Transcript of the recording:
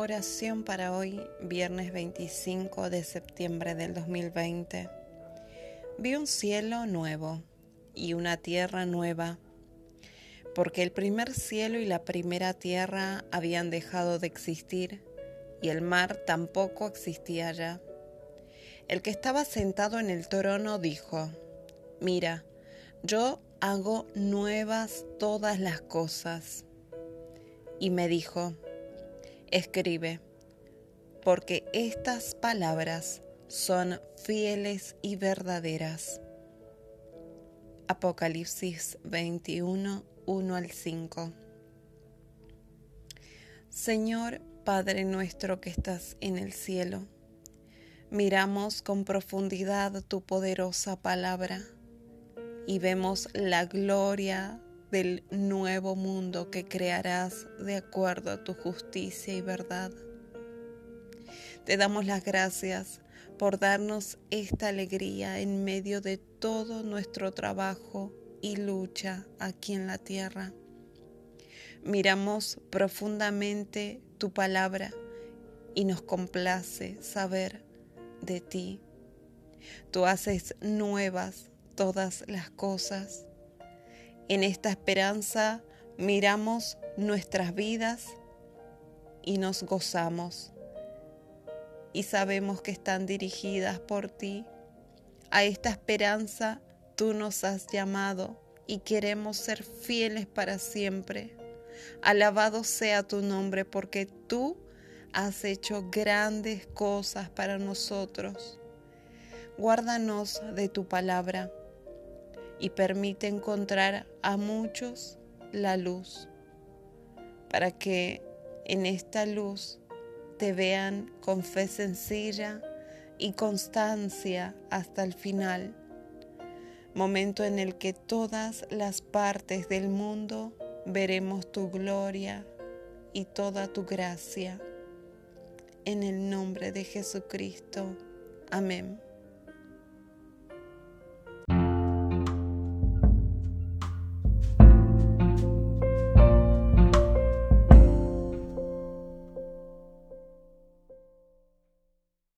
Oración para hoy, viernes 25 de septiembre del 2020. Vi un cielo nuevo y una tierra nueva, porque el primer cielo y la primera tierra habían dejado de existir y el mar tampoco existía ya. El que estaba sentado en el trono dijo, Mira, yo hago nuevas todas las cosas. Y me dijo, escribe, porque estas palabras son fieles y verdaderas. Apocalipsis 21, 1 al 5. Señor Padre nuestro que estás en el cielo, miramos con profundidad tu poderosa palabra y vemos la gloria del nuevo mundo que crearás de acuerdo a tu justicia y verdad. Te damos las gracias por darnos esta alegría en medio de todo nuestro trabajo y lucha aquí en la tierra. Miramos profundamente tu palabra y nos complace saber de ti. Tú haces nuevas todas las cosas en esta esperanza miramos nuestras vidas y nos gozamos y sabemos que están dirigidas por ti. A esta esperanza tú nos has llamado y queremos ser fieles para siempre. Alabado sea tu nombre porque tú has hecho grandes cosas para nosotros. Guárdanos de tu palabra y permite encontrar a muchos la luz, para que en esta luz te vean con fe sencilla y constancia hasta el final, momento en el que todas las partes del mundo veremos tu gloria y toda tu gracia. En el nombre de Jesucristo. Amén.